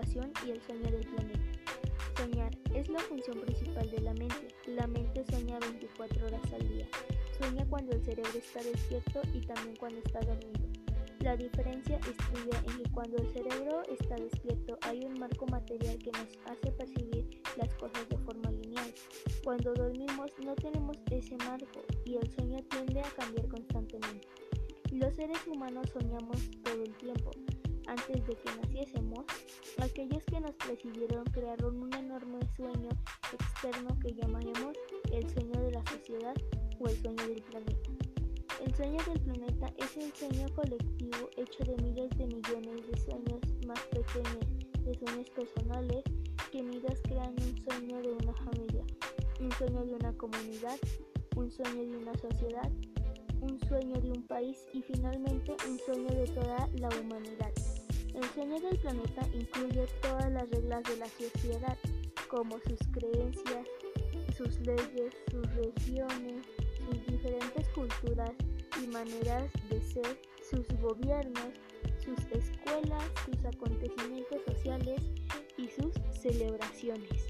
celebración y el sueño del planeta. Soñar es la función principal de la mente. La mente sueña 24 horas al día. Sueña cuando el cerebro está despierto y también cuando está dormido. La diferencia estriba en que cuando el cerebro está despierto hay un marco material que nos hace percibir las cosas de forma lineal. Cuando dormimos no tenemos ese marco y el sueño tiende a cambiar constantemente. Los seres humanos soñamos todo el tiempo. Antes de que naciésemos, aquellos que nos presidieron crearon un enorme sueño externo que llamaremos el sueño de la sociedad o el sueño del planeta. El sueño del planeta es el sueño colectivo hecho de miles de millones de sueños más pequeños, de sueños personales que unidos crean un sueño de una familia, un sueño de una comunidad, un sueño de una sociedad, un sueño de un país y finalmente un sueño de toda la humanidad. El sueño del planeta incluye todas las reglas de la sociedad, como sus creencias, sus leyes, sus regiones, sus diferentes culturas y maneras de ser, sus gobiernos, sus escuelas, sus acontecimientos sociales y sus celebraciones.